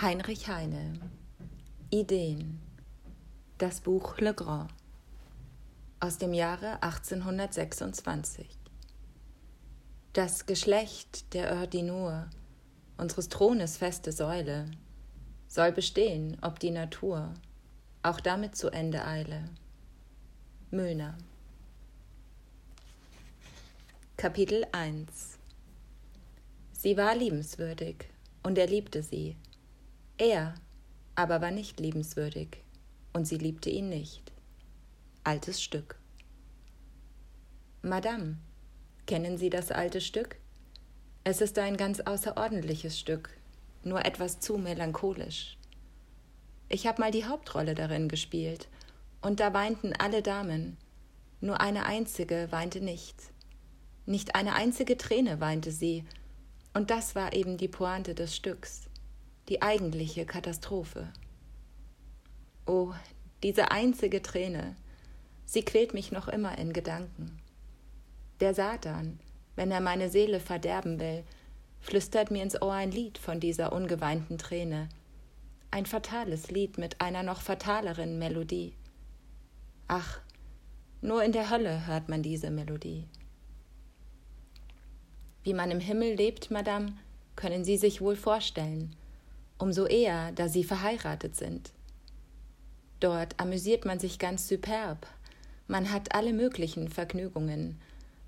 Heinrich Heine. Ideen. Das Buch Le Grand. Aus dem Jahre 1826 Das Geschlecht der Ordinur, unseres Thrones feste Säule, soll bestehen, ob die Natur auch damit zu Ende eile. Müllner Kapitel 1 Sie war liebenswürdig, und er liebte sie er aber war nicht liebenswürdig, und sie liebte ihn nicht. Altes Stück. Madame, kennen Sie das alte Stück? Es ist ein ganz außerordentliches Stück, nur etwas zu melancholisch. Ich habe mal die Hauptrolle darin gespielt, und da weinten alle Damen, nur eine einzige weinte nicht. Nicht eine einzige Träne weinte sie, und das war eben die Pointe des Stücks die eigentliche Katastrophe. Oh, diese einzige Träne, sie quält mich noch immer in Gedanken. Der Satan, wenn er meine Seele verderben will, flüstert mir ins Ohr ein Lied von dieser ungeweinten Träne, ein fatales Lied mit einer noch fataleren Melodie. Ach, nur in der Hölle hört man diese Melodie. Wie man im Himmel lebt, Madame, können Sie sich wohl vorstellen, umso eher, da sie verheiratet sind. Dort amüsiert man sich ganz superb, man hat alle möglichen Vergnügungen,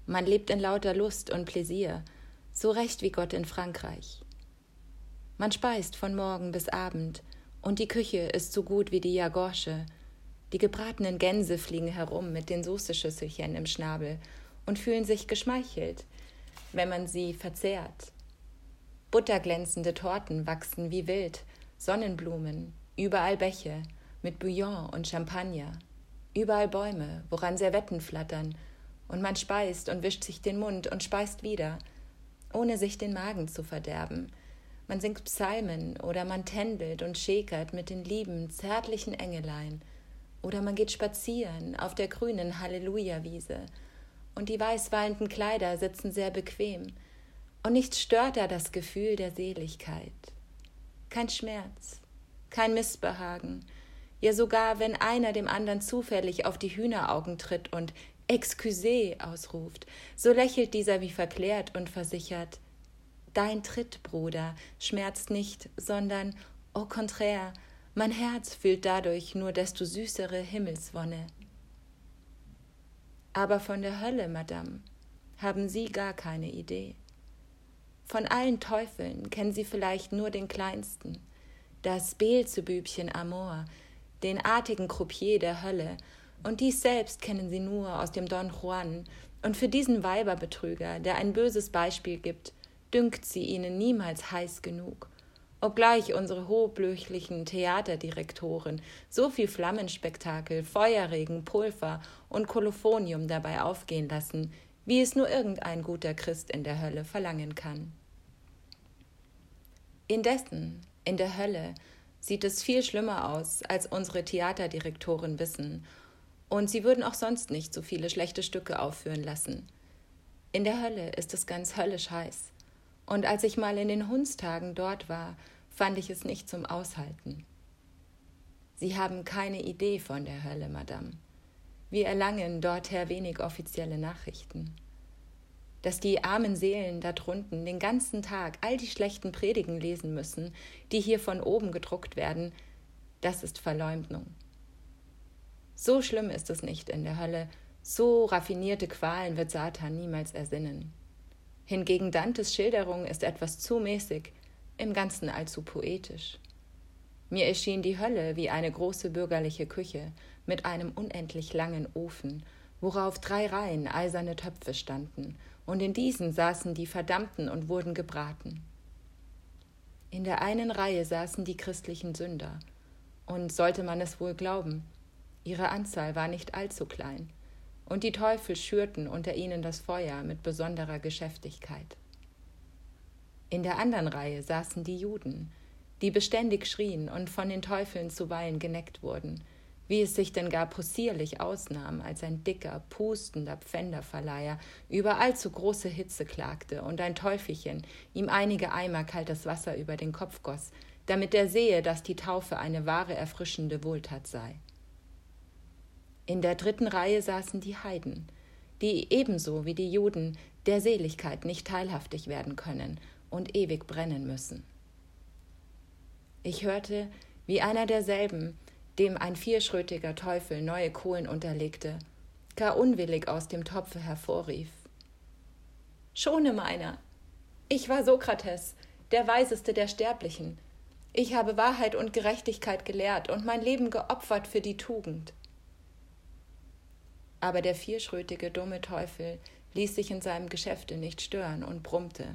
man lebt in lauter Lust und Pläsier, so recht wie Gott in Frankreich. Man speist von Morgen bis Abend, und die Küche ist so gut wie die Jagorsche. Die gebratenen Gänse fliegen herum mit den Soßeschüsselchen im Schnabel und fühlen sich geschmeichelt, wenn man sie verzehrt. Butterglänzende Torten wachsen wie wild, Sonnenblumen, überall Bäche mit Bouillon und Champagner, überall Bäume, woran Servetten flattern, und man speist und wischt sich den Mund und speist wieder, ohne sich den Magen zu verderben. Man singt Psalmen oder man tändelt und schäkert mit den lieben, zärtlichen Engelein, oder man geht spazieren auf der grünen Halleluja-Wiese, und die weißwallenden Kleider sitzen sehr bequem, und nichts stört da das Gefühl der Seligkeit. Kein Schmerz, kein Missbehagen, ja sogar wenn einer dem anderen zufällig auf die Hühneraugen tritt und Excusez ausruft, so lächelt dieser wie verklärt und versichert Dein Tritt, Bruder, schmerzt nicht, sondern au contraire, mein Herz fühlt dadurch nur desto süßere Himmelswonne. Aber von der Hölle, Madame, haben Sie gar keine Idee. Von allen Teufeln kennen Sie vielleicht nur den kleinsten, das Beelzebübchen Amor, den artigen Croupier der Hölle, und dies selbst kennen Sie nur aus dem Don Juan, und für diesen Weiberbetrüger, der ein böses Beispiel gibt, dünkt sie Ihnen niemals heiß genug. Obgleich unsere hochblöchlichen Theaterdirektoren so viel Flammenspektakel, Feuerregen, Pulver und Kolophonium dabei aufgehen lassen, wie es nur irgendein guter Christ in der Hölle verlangen kann. Indessen, in der Hölle, sieht es viel schlimmer aus, als unsere Theaterdirektoren wissen, und sie würden auch sonst nicht so viele schlechte Stücke aufführen lassen. In der Hölle ist es ganz höllisch heiß, und als ich mal in den Hundstagen dort war, fand ich es nicht zum Aushalten. Sie haben keine Idee von der Hölle, Madame. Wir erlangen dorther wenig offizielle Nachrichten dass die armen Seelen da drunten den ganzen Tag all die schlechten Predigen lesen müssen, die hier von oben gedruckt werden, das ist Verleumdung. So schlimm ist es nicht in der Hölle, so raffinierte Qualen wird Satan niemals ersinnen. Hingegen Dantes Schilderung ist etwas zu mäßig, im Ganzen allzu poetisch. Mir erschien die Hölle wie eine große bürgerliche Küche mit einem unendlich langen Ofen, worauf drei Reihen eiserne Töpfe standen und in diesen saßen die Verdammten und wurden gebraten. In der einen Reihe saßen die christlichen Sünder, und sollte man es wohl glauben, ihre Anzahl war nicht allzu klein, und die Teufel schürten unter ihnen das Feuer mit besonderer Geschäftigkeit. In der anderen Reihe saßen die Juden, die beständig schrien und von den Teufeln zuweilen geneckt wurden, wie es sich denn gar possierlich ausnahm, als ein dicker, pustender Pfänderverleiher über allzu große Hitze klagte und ein Teufelchen ihm einige Eimer kaltes Wasser über den Kopf goss, damit er sehe, dass die Taufe eine wahre erfrischende Wohltat sei. In der dritten Reihe saßen die Heiden, die ebenso wie die Juden der Seligkeit nicht teilhaftig werden können und ewig brennen müssen. Ich hörte, wie einer derselben, dem ein vierschrötiger Teufel neue Kohlen unterlegte, gar unwillig aus dem Topfe hervorrief. Schone meiner! Ich war Sokrates, der Weiseste der Sterblichen. Ich habe Wahrheit und Gerechtigkeit gelehrt und mein Leben geopfert für die Tugend. Aber der vierschrötige, dumme Teufel ließ sich in seinem Geschäfte nicht stören und brummte.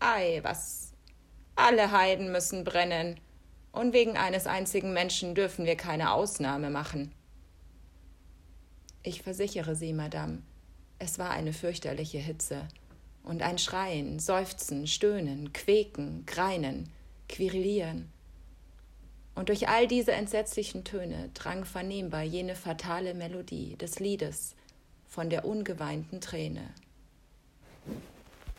Ei, was? Alle Heiden müssen brennen, und wegen eines einzigen Menschen dürfen wir keine Ausnahme machen. Ich versichere Sie, Madame, es war eine fürchterliche Hitze, und ein Schreien, Seufzen, Stöhnen, Quäken, Greinen, Quirlieren. Und durch all diese entsetzlichen Töne drang vernehmbar jene fatale Melodie des Liedes von der ungeweinten Träne.